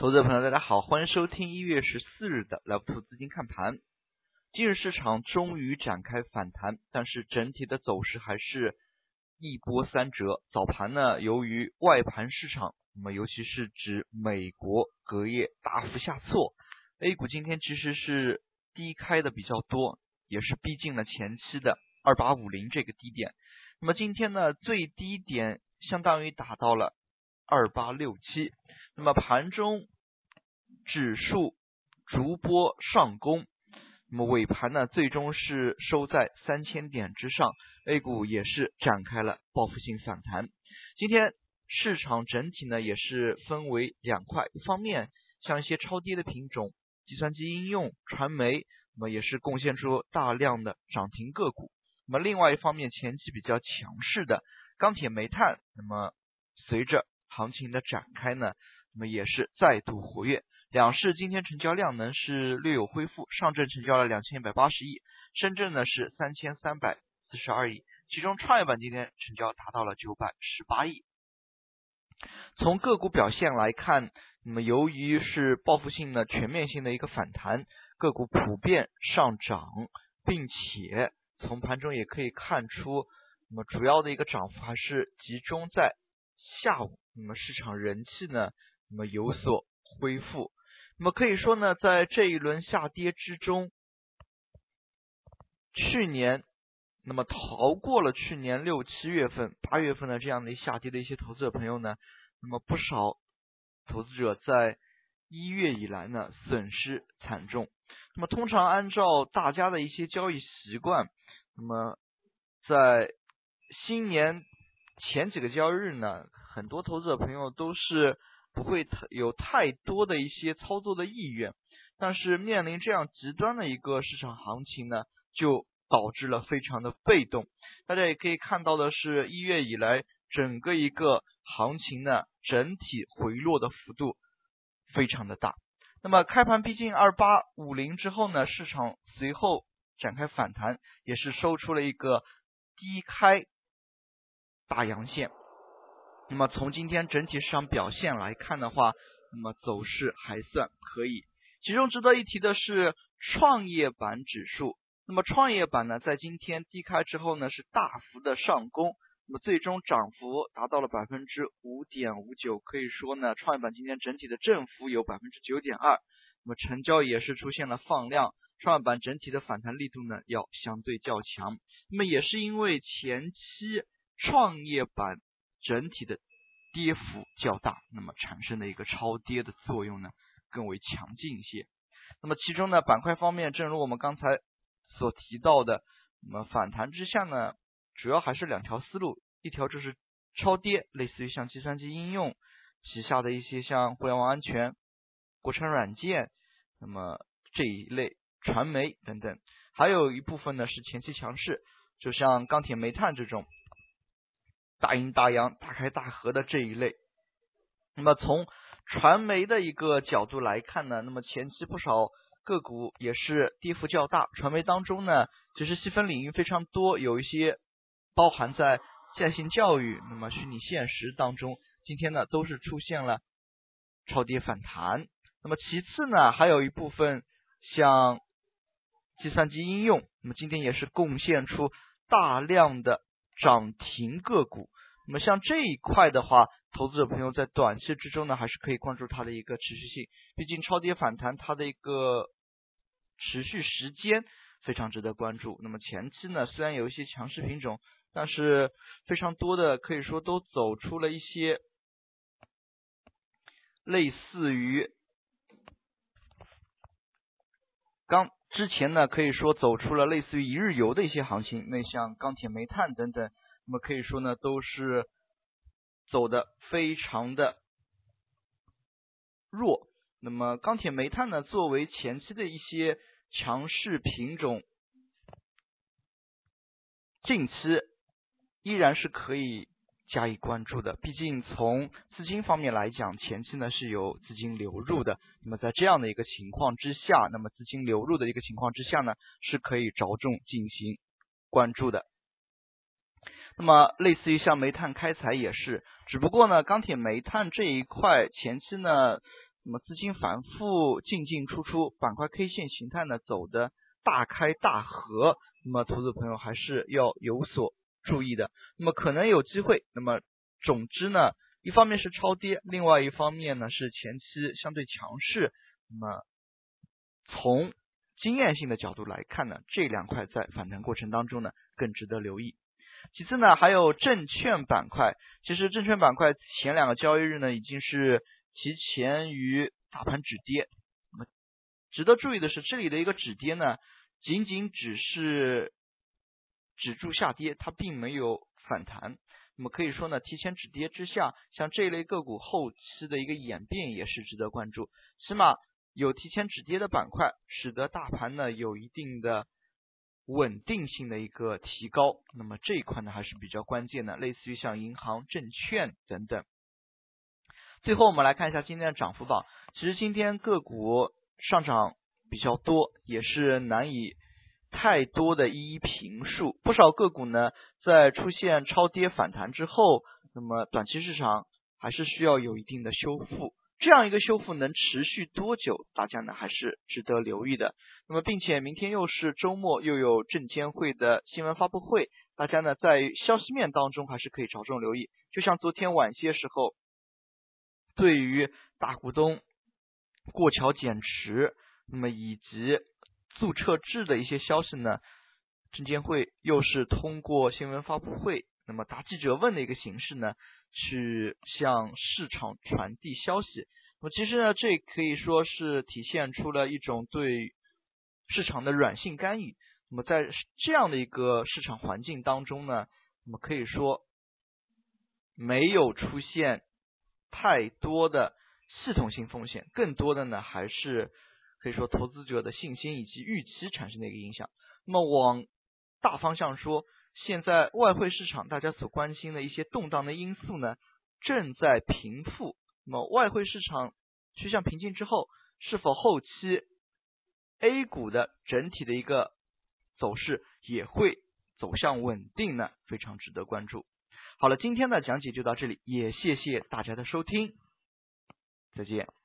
投资者朋友，大家好，欢迎收听一月十四日的 Love 投资金看盘。今日市场终于展开反弹，但是整体的走势还是一波三折。早盘呢，由于外盘市场，那么尤其是指美国隔夜大幅下挫，A 股今天其实是低开的比较多，也是逼近了前期的二八五零这个低点。那么今天呢，最低点相当于达到了二八六七。那么盘中指数逐波上攻，那么尾盘呢，最终是收在三千点之上，A 股也是展开了报复性反弹。今天市场整体呢也是分为两块，一方面像一些超跌的品种，计算机应用、传媒，那么也是贡献出大量的涨停个股。那么另外一方面，前期比较强势的钢铁、煤炭，那么随着行情的展开呢。那么也是再度活跃，两市今天成交量呢是略有恢复，上证成交了两千一百八十亿，深圳呢是三千三百四十二亿，其中创业板今天成交达到了九百十八亿。从个股表现来看，那么由于是报复性的全面性的一个反弹，个股普遍上涨，并且从盘中也可以看出，那么主要的一个涨幅还是集中在下午，那么市场人气呢？那么有所恢复，那么可以说呢，在这一轮下跌之中，去年那么逃过了去年六七月份、八月份的这样的一下跌的一些投资者朋友呢，那么不少投资者在一月以来呢损失惨重。那么通常按照大家的一些交易习惯，那么在新年前几个交易日呢，很多投资者朋友都是。不会太有太多的一些操作的意愿，但是面临这样极端的一个市场行情呢，就导致了非常的被动。大家也可以看到的是，一月以来整个一个行情呢，整体回落的幅度非常的大。那么开盘逼近二八五零之后呢，市场随后展开反弹，也是收出了一个低开大阳线。那么从今天整体市场表现来看的话，那么走势还算可以。其中值得一提的是创业板指数。那么创业板呢，在今天低开之后呢，是大幅的上攻，那么最终涨幅达到了百分之五点五九，可以说呢，创业板今天整体的振幅有百分之九点二。那么成交也是出现了放量，创业板整体的反弹力度呢，要相对较强。那么也是因为前期创业板。整体的跌幅较大，那么产生的一个超跌的作用呢更为强劲一些。那么其中呢板块方面，正如我们刚才所提到的，那么反弹之下呢，主要还是两条思路，一条就是超跌，类似于像计算机应用旗下的一些像互联网安全、国产软件，那么这一类传媒等等，还有一部分呢是前期强势，就像钢铁、煤炭这种。大阴大阳、大开大合的这一类，那么从传媒的一个角度来看呢，那么前期不少个股也是跌幅较大。传媒当中呢，其实细分领域非常多，有一些包含在在线教育、那么虚拟现实当中，今天呢都是出现了超跌反弹。那么其次呢，还有一部分像计算机应用，那么今天也是贡献出大量的。涨停个股，那么像这一块的话，投资者朋友在短期之中呢，还是可以关注它的一个持续性。毕竟超跌反弹它的一个持续时间非常值得关注。那么前期呢，虽然有一些强势品种，但是非常多的可以说都走出了一些类似于刚。之前呢，可以说走出了类似于一日游的一些行情，那像钢铁、煤炭等等，那么可以说呢，都是走的非常的弱。那么钢铁、煤炭呢，作为前期的一些强势品种，近期依然是可以。加以关注的，毕竟从资金方面来讲，前期呢是有资金流入的。那么在这样的一个情况之下，那么资金流入的一个情况之下呢，是可以着重进行关注的。那么类似于像煤炭开采也是，只不过呢，钢铁、煤炭这一块前期呢，那么资金反复进进出出，板块 K 线形态呢走的大开大合，那么投资朋友还是要有所注意的。那么可能有机会，那么总之呢，一方面是超跌，另外一方面呢是前期相对强势。那么从经验性的角度来看呢，这两块在反弹过程当中呢更值得留意。其次呢，还有证券板块，其实证券板块前两个交易日呢已经是提前于大盘止跌。那么值得注意的是，这里的一个止跌呢，仅仅只是止住下跌，它并没有反弹。那么可以说呢，提前止跌之下，像这一类个股后期的一个演变也是值得关注。起码有提前止跌的板块，使得大盘呢有一定的稳定性的一个提高。那么这一块呢还是比较关键的，类似于像银行、证券等等。最后我们来看一下今天的涨幅榜。其实今天个股上涨比较多，也是难以太多的一一评述。不少个股呢在出现超跌反弹之后，那么短期市场还是需要有一定的修复。这样一个修复能持续多久？大家呢还是值得留意的。那么，并且明天又是周末，又有证监会的新闻发布会，大家呢在消息面当中还是可以着重留意。就像昨天晚些时候，对于大股东过桥减持，那么以及注册制的一些消息呢，证监会又是通过新闻发布会，那么答记者问的一个形式呢。去向市场传递消息，那么其实呢，这可以说是体现出了一种对市场的软性干预。那么在这样的一个市场环境当中呢，那么可以说没有出现太多的系统性风险，更多的呢还是可以说投资者的信心以及预期产生的一个影响。那么往大方向说。现在外汇市场大家所关心的一些动荡的因素呢，正在平复。那么外汇市场趋向平静之后，是否后期 A 股的整体的一个走势也会走向稳定呢？非常值得关注。好了，今天的讲解就到这里，也谢谢大家的收听，再见。